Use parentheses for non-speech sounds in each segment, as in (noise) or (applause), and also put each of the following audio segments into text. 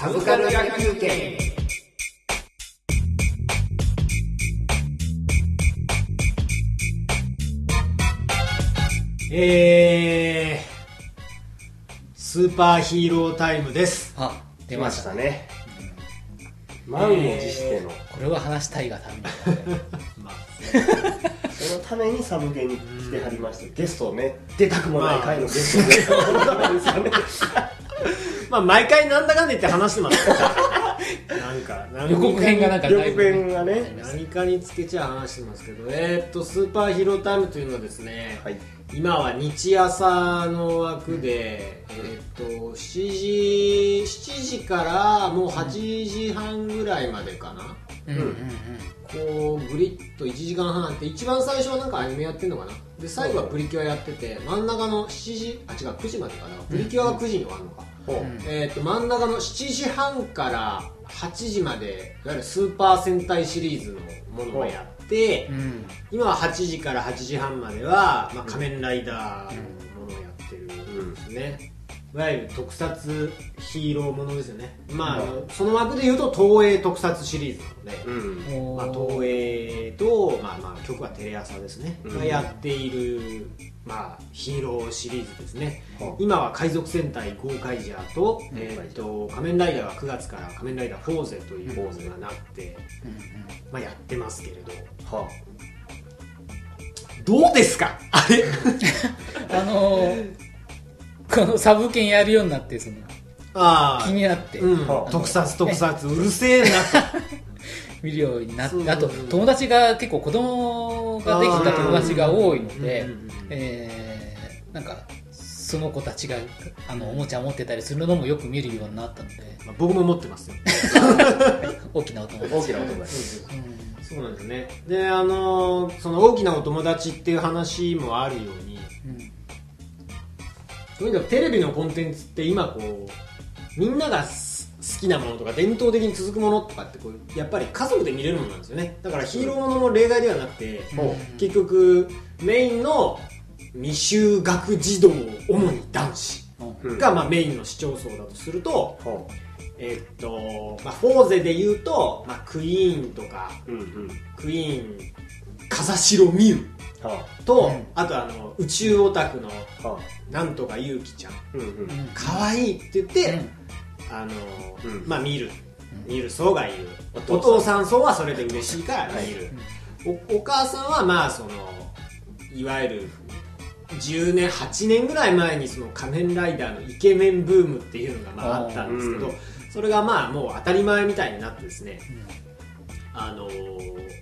サブカル野球券えー、スーパーヒーロータイムです。あ出出ままししたたね。満を持しての、これは話したいがために。(laughs) まあ、そのためにサブゲに来てはりましてゲストをね出たくもない回のゲストで。そのためですよねまあ、毎回なんだかんだ言って話してます。(laughs) なんか、何かに。予告編がなんか予ぶ告編がね何かにつけちゃ話してますけど、えーっと、スーパーヒーロータイムというのはですね、はい。今は日朝の枠で、えーっと、7時、7時からもう8時半ぐらいまでかな。うん。うんうんこうグリッと1時間半あって一番最初はなんかアニメやってんのかな。で最後はプリキュアやってて真ん中の7時あ違う9時までかな。プリキュアが9時に終わるのか、えー、と真ん中の7時半から8時までいわゆるスーパー戦隊シリーズのものをやって、うん。今は8時から8時半までは、まあ、仮面ライダーのものをやってるんですね、いわゆる特撮ヒーローものですよね。まあ、あのその枠でいうと東映特撮シリーズなので、うん。まあ、東映と、まあ、まあ曲はテレ朝ですね、うん。がやっている、まあ、ヒーローシリーズですね、はあ。今は海賊戦隊ゴーカイジャーと,、うんえー、と仮面ライダーは9月から仮面ライダーフォーゼというフォーゼ。がなって、まあ、やってますけれど。はどうですか？あれ？(laughs) あのーこのサブ券やるようになってそのあ気になって、うん。はあ特撮特撮うるせえなと。(laughs) 見るようになっそうてあと友達が結構子供ができた友達が多いのでうんうんうんえーなんかその子たちがあのおもちゃ持ってたりするのもよく見るようになったので。まあ僕も持ってますよ。(laughs) 大きなお友達。大きな音がうん。そうなんですよね。であのーその大きなお友達っていう話もあるようにテレビのコンテンツって今こうみんながす好きなものとか伝統的に続くものとかってこうやっぱり家族で見れるものなんですよね。だからヒーローものも例外ではなくて、うん。結局メインの未就学児童主に男子うん。がまあメインの視聴層だとすると、はえっとまあ、フォーゼで言うと、まあ、クイーンとかうんうん。クイーン風城ミュウはと、うんあとあの宇宙オタクのなんとかゆうきちゃん。あうんうん。可愛いって言って、うん。あのうん。まあ見る。見る層がいる。おお父さん層はそれで嬉しいからはい見る、おお母さんはまあそのいわゆる10年8年ぐらい前にその仮面ライダーのイケメンブームっていうのがまああったんですけど、うん。それがまあもう当たり前みたいになってですね、あの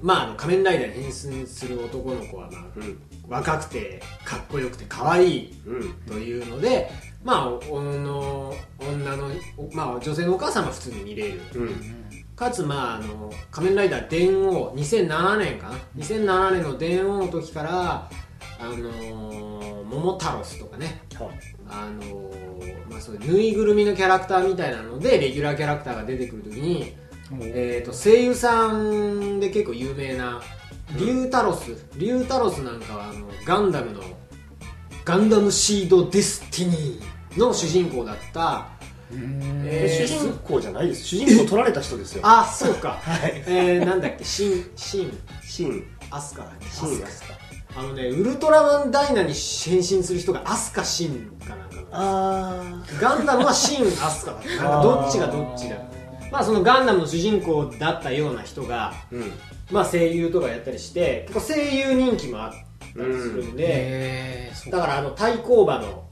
まああの仮面ライダーに変身する男の子はまあうん。若くてかっこよくて可愛いうん。というので、まあ、おの女の、おまあ、女性のお母さんは普通に見れる。うん。かつ、まあ、あの、仮面ライダー電王、2007年かな ?2007 年の電王の時から、あのー桃太郎とかね、はあのーまあ、そういうぬいぐるみのキャラクターみたいなので、レギュラーキャラクターが出てくる時に、えー、と声優さんで結構有名なリュウタロス、リュウタロスなんかはあのガンダムのガンダムシードデスティニーの主人公だった、うん。えー主人公じゃないです。主人公取られた人ですよ。あそうか、(laughs) はい。えー、なんだっけ？シンシン。シン。アスカだっけ？シンアスカ。あのねウルトラマンダイナに変身する人がアスカシンかなんかなあガンダムはシン・アスカだった。なんかどっちがどっちだまあそのガンダムの主人公だったような人が、ーうん。まあ、声優とかやったりして結構声優人気もあったりするんで、うだからあの対抗馬の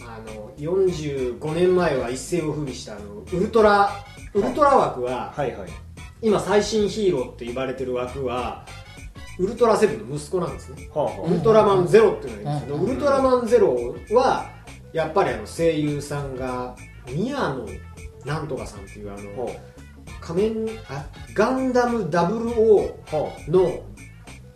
あの45年前は一世を風靡したあのウルトラウルトラ枠ははい。はい今最新ヒーローって言われてる枠はウルトラセブンの息子なんですね。はあはウルトラマンゼロっていうのがいるんですけど、うん。ウルトラマンゼロはやっぱりあの声優さんが宮野なんとかさんっていうああの仮面あガンダム00はの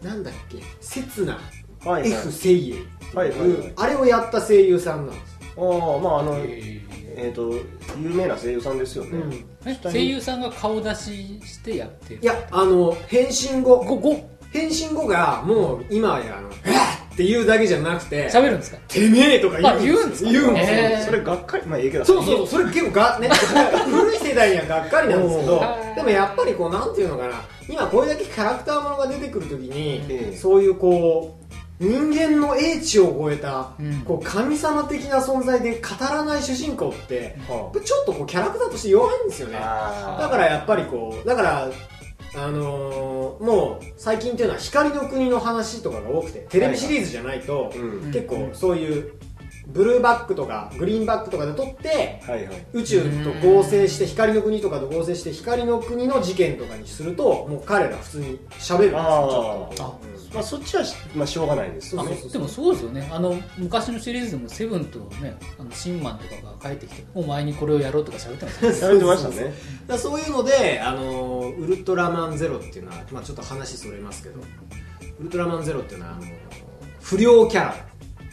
なんだっけ刹那。あはいはい。F 精鋭っていう、はいはいはい。あれをやった声優さんなんです、ああまああのへえっと有名な声優さんですよね。声優さんが顔出ししてやってるいやあの変身後。ごご。変身後がもう今やあの「えっ!」っていうだけじゃなくて喋るんですか？てめえとか言う。んあ言うんですか？言うんですそれがっかりまあいいけど。そうそうそう。それ結構が、ね、古い世代にはがっかりなんですけどでもやっぱりこうなんていうのかな。今これだけキャラクターものが出てくるときに、ええ。そういうこう人間の英知を超えた、うん。こう神様的な存在で語らない主人公ってはちょっとこうキャラクターとして弱いんですよね。あだからやっぱりこうだからあのーもう最近っていうのは光の国の話とかが多くてテレビシリーズじゃないと、うん。結構そういうブルーバックとかグリーンバックとかで撮ってはいはい。宇宙と合成して光の国とかと合成して光の国の事件とかにするともう彼ら普通に喋るんですよちょっと。あまあそっちはしまあしょうがないです。よねでもそうですよね。あの昔のシリーズでもセブンとねあのシンマンとかが帰ってきてもう前にこれをやろうとか喋ってました。ねされてましたね。だそういうので、あのーウルトラマンゼロっていうのは、まあ、ちょっと話それますけどウルトラマンゼロっていうのはあのー不良キャラ。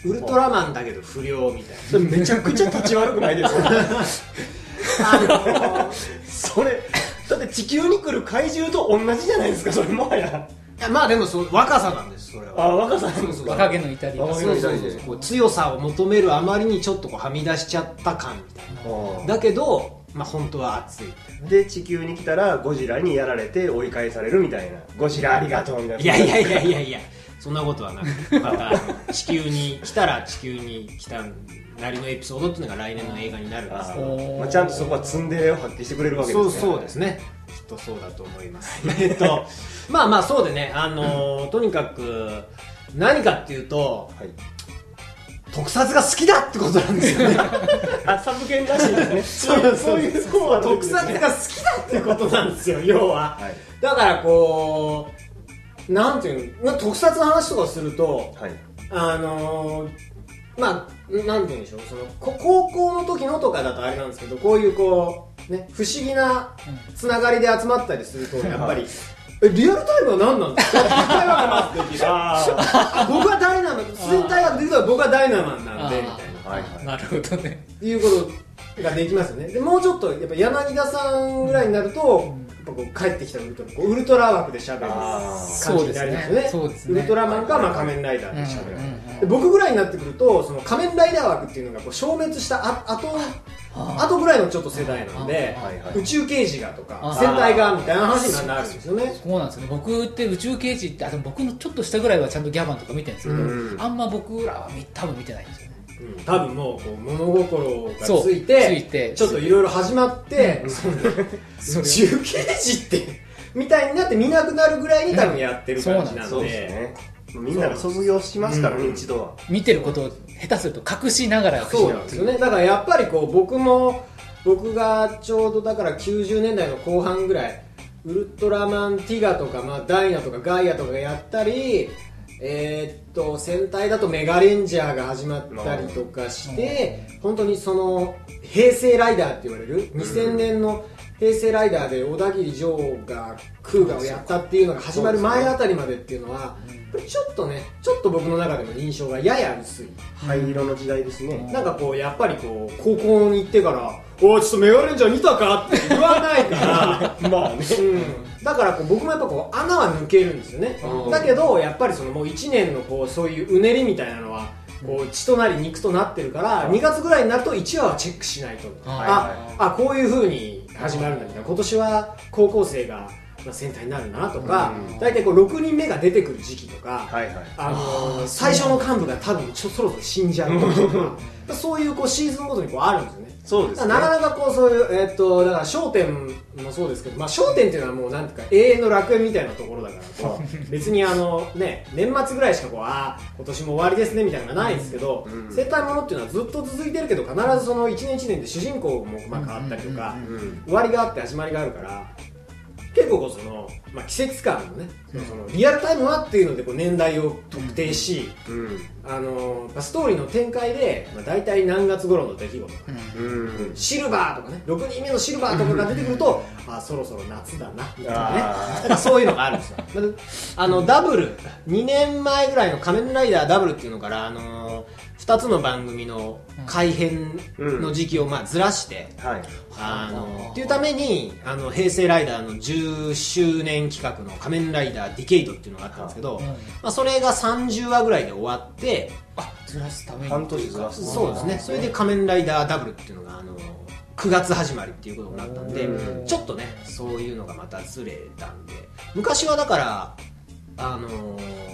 ウルトラマンだけど不良みたいそれめちゃくちゃ立ち悪くないですか？な (laughs) あのーそれだって地球に来る怪獣と同じじゃないですかそれもはやいやまあでもそう若さなんですそれは。あ若さなんですか？若気の至りそうそうそうそう。こう強さを求めるあまりにちょっとこうはみ出しちゃった感みたいな。はあ。だけど、まあ、本当は熱い。で地球に来たらゴジラにやられて追い返されるみたいな。ゴジラありがとうみたいな。いやいやいやいやいや。そんなことはなく。また地球に来たら地球に来たなりのエピソードっていうのが来年の映画になるんですあけど。ー。まあ、ちゃんとそこはツンデレを発揮してくれるわけですね。そうそうですねとそうだと思います。(laughs) えっとまあまあそうでねあのー (laughs) とにかく何かっていうとはい。特撮が好きだってことなんですよね。(laughs) あサブ犬らしいですね。そうそういうこう。は特撮。が好きだってことなんですよ要は。はい。だからこうなんていうのまあ特撮の話とかするとはい。あのーまあなんていうんでしょうそのこ高校の時のとかだとあれなんですけどこういうこうね不思議なつながりで集まったりするとやっぱり。えリアルタイムは何なんですか？(laughs) (laughs) 僕はダイナマン水体学で言うと僕はダイナマンなんでみたいな。あはいはい。なるほどね。いうことができますよね。でもうちょっとやっぱ柳田さんぐらいになると、やっぱこう帰ってきたウルトラこうウルトラ枠で喋るあ感じになりますよね。そうですね。ウルトラマンか、まあ、仮面ライダーで喋る、うんうんうんで僕ぐらいになってくるとその仮面ライダー枠っていうのがこう消滅したああとあとぐらいのちょっと世代なんであはいはい宇宙刑事がとかあ戦隊がみたいな話になるんですよね。そうなんですよね。僕って宇宙刑事ってあでも僕のちょっと下ぐらいはちゃんとギャバンとか見てるんですけど、うん。あんま僕らは見多分見てないんですよねうん。多分もうこう物心がついてついて。ちょっといろいろ始まって、うん。そのそれ宇宙刑事ってみたいになって見なくなるぐらいに多分やってる感じなんそうです。で,、ね。みんなが卒業しますからね、うん。一度は。見てることを下手すると隠しながらそうなんですよ。ねだからやっぱりこう僕も僕がちょうどだから90年代の後半ぐらいウルトラマンティガとか、まあ、ダイナとかガイアとかがやったりえーっと戦隊だとメガレンジャーが始まったりとかして本当にその平成ライダーって言われる2000年の平成ライダーで小田切城がクーガをやったっていうのが始まる前あたりまでっていうのはちょっとねちょっと僕の中での印象がやや薄い。灰色の時代ですね、なんかこうやっぱりこう高校に行ってから「おいちょっとメガレンジャー見たか?」って言わないから。(laughs) まあね。うん、だからこう僕もやっぱこう穴は抜けるんですよね、うん。だけどやっぱりそのもう1年のこうそういううねりみたいなのはこう血となり肉となってるから2月ぐらいになると1話はチェックしないと。ああこういう風に始まるんだみたいな今年は高校生がまあ戦隊になるなとかうん。大体こう6人目が出てくる時期とか、はいはい。あの最初の幹部が多分ちょそろそろ死んじゃうとかそういうこうシーズンごとにこうあるんですよね。そうですね。なかなかこうそういう、えーっとだから『笑点』もそうですけど『まあ、笑点』っていうのはもうなんていうか永遠の楽園みたいなところだから別にあのね年末ぐらいしかこうああ今年も終わりですねみたいなのがないんですけど、うん。戦隊ものっていうのはずっと続いてるけど必ずその一年一年で主人公もまあ変わったりとか、うん。うん。終わりがあって始まりがあるから結構その、まあ、季節感のね、そのそのリアルタイムはっていうのでこう年代を特定し、うん。あのまあストーリーの展開で、まあ、大体何月頃の出来事うん。シルバーとかね6人目のシルバーとかが出てくるとあそろそろ夏だなみたいなね。あー。だからそういうのがあるんですよ。(laughs) まああのダブル。2年前ぐらいの「仮面ライダーダブル」っていうのから、あの2つの番組の改編の時期をまあずらして、はい。あのっていうためにあの平成ライダーの10周年企画の「仮面ライダーディケイド」っていうのがあったんですけど、うんまあ、それが30 30話ぐらいで終わってあずらすために。半年ずらすそうですね。それで「仮面ライダーダブル」っていうのがあの9月始まりっていうことになったんでうん。ちょっとねそういうのがまたずれたんで。昔はだからあのー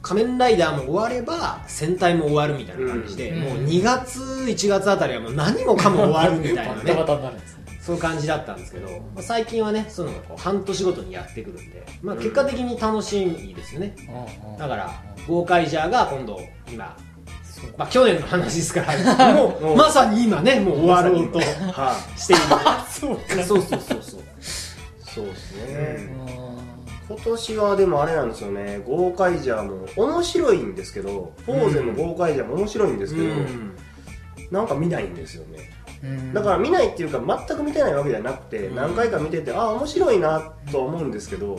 仮面ライダーも終われば戦隊も終わるみたいな感じで、うん。もう2月1月あたりはもう何もかも終わるみたいな (laughs) バタねバタになるんですねそういう感じだったんですけど、まあ最近はねそういうのがこう半年ごとにやってくるんで、まあ、結果的に楽しいですよね、だからゴーカイジャーが今度今まあ去年の話ですから (laughs) もううん。まさに今ねもう終わろうとはしている。(laughs) そうか。そうそうそうそう。いそうですね、うん。今年はでもあれなんですよね。ゴーカイジャーも面白いんですけどフォーゼのゴーカイジャーも面白いんですけど、うん。なんか見ないんですよね。うんだから見ないっていうか全く見てないわけじゃなくて、うん。何回か見ててあ面白いなとは思うんですけど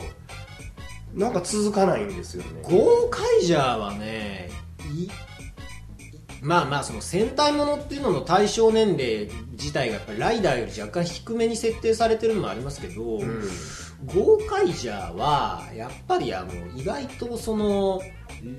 なんか続かないんですよね。ゴーカイジャーはねいまあまあその戦隊ものっていうのの対象年齢自体がやっぱりライダーより若干低めに設定されてるのもありますけど、うん。ゴーカイジャーはやっぱりあの意外とその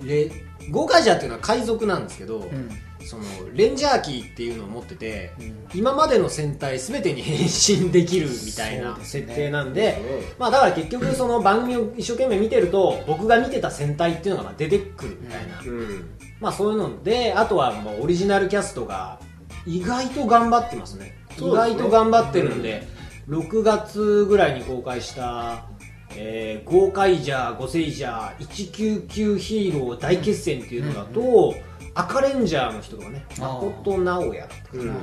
レゴーカイジャーっていうのは海賊なんですけど、うんそのレンジャーキーっていうのを持っててうん。今までの戦隊全てに変身できるみたいな設定なんでまあだから結局その番組を一生懸命見てると僕が見てた戦隊っていうのがまあ出てくるみたいな、うん。まあそういうのであとはもうオリジナルキャストが意外と頑張ってますね。ね。外と頑張ってるんで、6月ぐらいに公開した「えー、ゴーカイジャーゴセイジャー199ヒーロー大決戦」っていうのだと、赤レンジャーの人とかね。誠直哉だったか。なうん。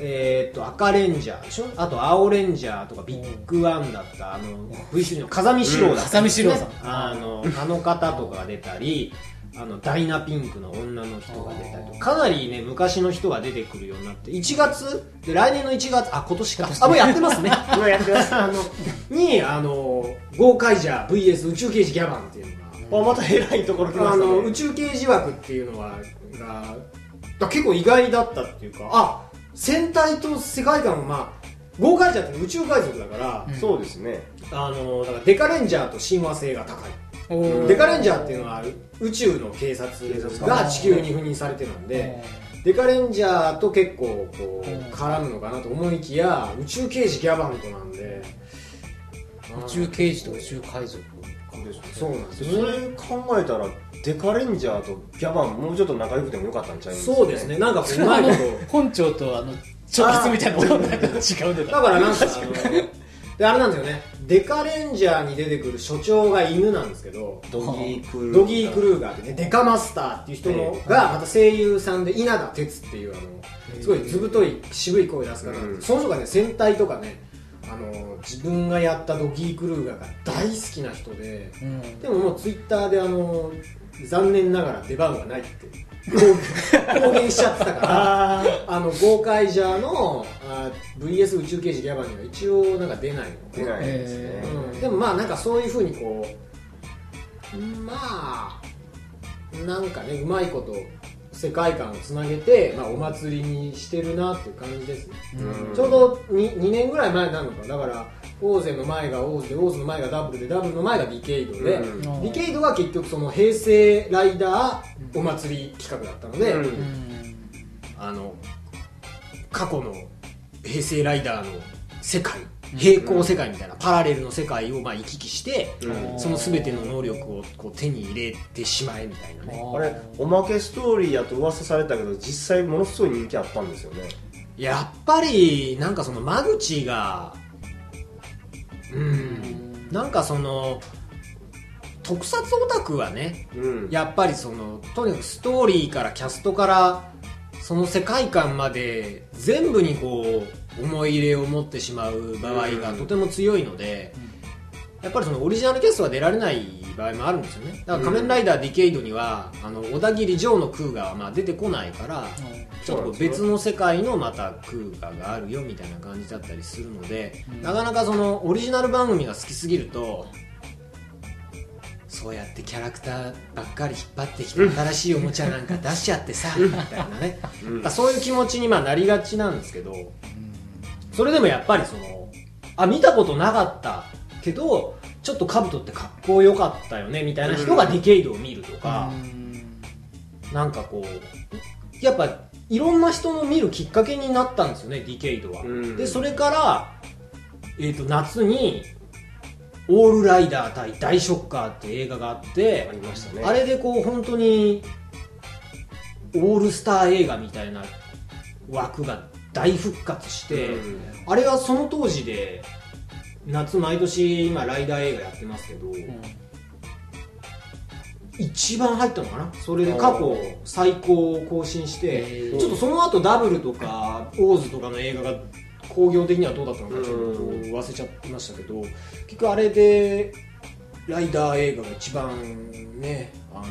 えー、と赤レンジャーでしょ？あと青レンジャーとかビッグワンだったあの V3 の風見四郎だった、風見四郎さん。あのあの方とかが出たりあのダイナピンクの女の人が出たりとか。かなりね昔の人が出てくるようになって1月？で来年の1月？あ今年か。あもうやってますね。(laughs) 今やってます。あのにあのゴーカイジャー VS 宇宙刑事ギャバンっていうのがあまた偉いところ来まあしたねの宇宙刑事枠っていうのはがだ結構意外だったっていうかあ戦隊と世界観もまあゴーカイジャーって宇宙海賊だから、うん。そうですね。あのだからデカレンジャーと親和性が高い。おー。デカレンジャーっていうのは宇宙の警察が地球に赴任されてるんでデカレンジャーと結構こううん。絡むのかなと思いきや宇宙刑事ギャバントなんで。宇宙刑事と宇宙海賊そうなんですそよ。ねれ考えたらデカレンジャーとギャバンもうちょっと仲良くてもよかったんちゃいますそうですね。なんかこううまいこと本庁とあの直筆みたいな。のもなんか違う。んだだからなんかあのであれなんですよね。デカレンジャーに出てくる所長が犬なんですけどドギークルードギー・クルーガーってねデカマスターっていう人のがまた声優さんで稲田哲っていうあのすごい図太い渋い声出すから、うん。その人がね戦隊とかねあの自分がやったドギー・クルーガーが大好きな人でうん。でももうツイッターであの残念ながら出番がないって公公言しちゃってたからああのゴーカイジャーのあ VS 宇宙刑事ギャバンには一応なんか出ないの。ー出ないですね、うん、でもまあなんかそういうふうにこうまあなんかねうまいこと世界観をつなげて、まあ、お祭りにしてるなっていう感じですね、うん。ちょうど 2, 2年ぐらい前になるのかだからオーゼの前がオーズでオーズの前がダブルでダブルの前がディケイドで、うん。ディケイドが結局その平成ライダーお祭り企画だったので、うん。うんあの過去の平成ライダーの世界平行世界みたいなパラレルの世界をまあ行き来して、うん。その全ての能力をこう手に入れてしまえみたいなね。あれおまけストーリーやと噂されたけど実際ものすごい人気あったんですよね。やっぱりなんかその間口がうんなんかその特撮オタクはねうん。やっぱりそのとにかくストーリーからキャストからその世界観まで全部にこう思い入れを持ってしまう場合がとても強いので、やっぱりそのオリジナルキャストは出られない場合もあるんですよね。だから仮面ライダーディケイドには、あの小田切城の空ガはまあ出てこないからちょっと別の世界のまた空ガがあるよみたいな感じだったりするので、なかなかそのオリジナル番組が好きすぎるとそうやってキャラクターばっかり引っ張ってきて新しいおもちゃなんか出しちゃってさみたいなね、うん。まあそういう気持ちにまあなりがちなんですけどそれでもやっぱりそのあ見たことなかったけどちょっと兜ってかっこよかったよねみたいな人がディケイドを見るとか、なんかこうやっぱいろんな人の見るきっかけになったんですよねディケイドは、うん。でそれから、えー、と夏に「オールライダー対大ショッカー」って映画があってありましたね。あれでこう本当にオールスター映画みたいな枠が大復活して、うん。あれはその当時で夏毎年今ライダー映画やってますけど、一番入ったのかな？それで過去最高を更新してちょっとその後ダブルとかオーズとかの映画が興行的にはどうだったのかちょっと忘れちゃいましたけど結局あれでライダー映画が一番ねあの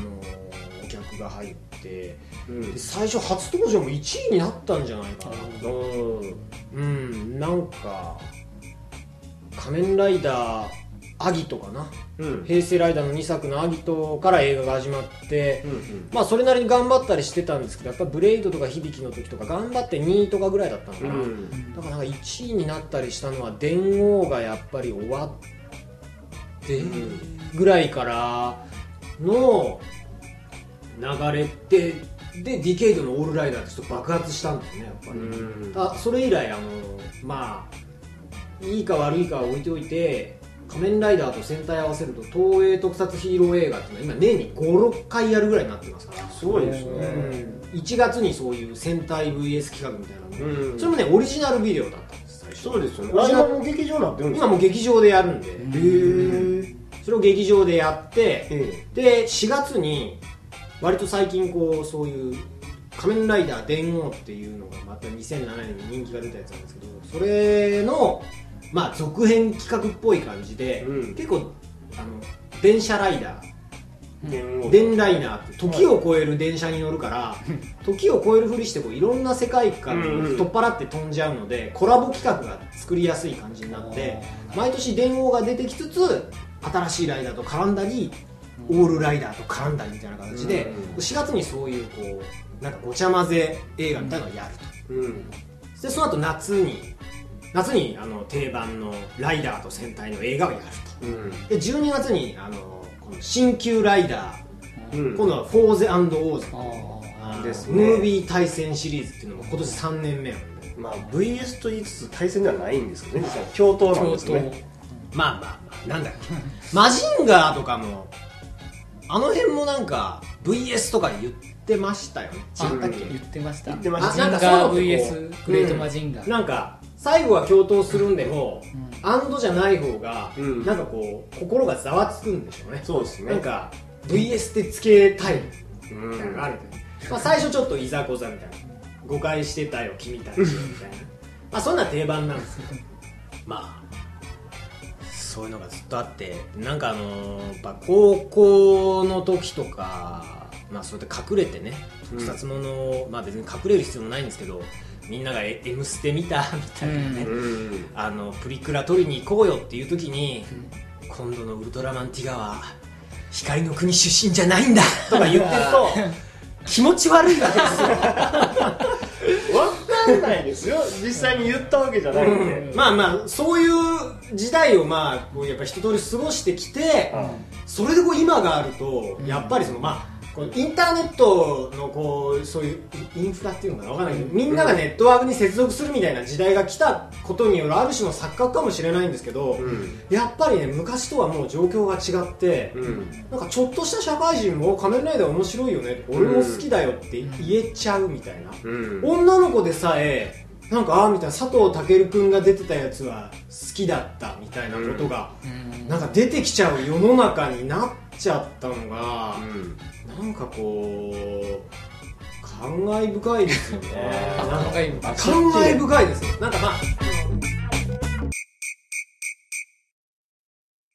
お客が入ってうん。で最初初登場も1位になったんじゃないかな。うん。うん。なんか仮面ライダーアギトかな。うん。平成ライダーの2作のアギトから映画が始まって、うんまあそれなりに頑張ったりしてたんですけどやっぱブレイドとか響きの時とか頑張って2位とかぐらいだったのかな、うん。だからなんか1位になったりしたのは電王がやっぱり終わってぐらいからの流れででディケイドのオールライダーってちょっと爆発したんですねやっぱり、うん。あそれ以来あのまあいいか悪いかは置いておいて仮面ライダーと戦隊合わせると東映特撮ヒーロー映画っていうのは今年に56回やるぐらいになってますから、すごいですね。うん。1月にそういう戦隊 VS 企画みたいなの、うん。それもねオリジナルビデオだったんです最初。そうですよね。今もう劇場になってるんですか？今もう劇場でやるんで、へえそれを劇場でやってえで4月に割と最近こうそういう仮面ライダー電王っていうのがまた2007年に人気が出たやつなんですけどそれのまあ続編企画っぽい感じで、うん。結構あの電車ライダー。え電ライナーって時を超える電車に乗るから、時を超えるふりしてこういろんな世界観を取っ払って飛んじゃうので、コラボ企画が作りやすい感じになって毎年電王が出てきつつ新しいライダーと絡んだり、オールライダーと絡んだりみたいな形で、うん4月にそういうこうなんかごちゃ混ぜ映画みたいなのをやると。うん。でその後夏に夏にあの定番のライダーと戦隊の映画をやるうん。とで12月にあのこの新旧ライダーうん。今度はフォーゼオーズですね。ムービー対戦シリーズっていうのも今年3年目なんで。まあ VS と言いつつ対戦ではないんですけどね。実は共闘なんですね。まあまあまあなんだっけマジンガーとかもあの辺もなんか VS とか言ってましたよね。違ったっけ、言ってました。言ってました。マジンガーなんかそう VS うグレートマジンガー、なんか最後は共闘するんでも、うん。アンドじゃない方が、うん。なんかこう心がざわつくんでしょうね。そうですね。なんか VS ってつけたい。うん。みたいなのがあるんで、まあ、最初ちょっといざこざみたいな。誤解してたよ君たち。みたいな。(laughs) まあそんな定番なんですけど。(laughs) まあそういうのがずっとあってなんかあのーやっぱ高校の時とかまあそうやって隠れてね特撮ものを、まあ別に隠れる必要もないんですけどみんなが「え M ステ」見た？(laughs) みたいなね、うん。あのプリクラ撮りに行こうよっていう時に、今度のウルトラマンティガは光の国出身じゃないんだ！(laughs) とか言ってると気持ち悪いわけですよ。わかんないですよ。実際に言ったわけじゃないんで。まあまあそういう時代をまあこうやっぱ一通り過ごしてきて、あそれでこう今があるとやっぱりそのまあこのインターネットのこうそういうインフラっていうのかなわかんない。けどみんながネットワークに接続するみたいな時代が来たことによるある種の錯覚かもしれないんですけど、うん。やっぱりね昔とはもう状況が違って、うん。なんかちょっとした社会人も仮面ライダー面白いよね俺も好きだよって言えちゃうみたいな、うん。女の子でさえなんかああみたいな佐藤健君が出てたやつは好きだったみたいなことが、うん。なんか出てきちゃう世の中になっちゃったのが、うん。なんかこう感慨深いですよね。(laughs) 感慨深いですよ。なんかまあ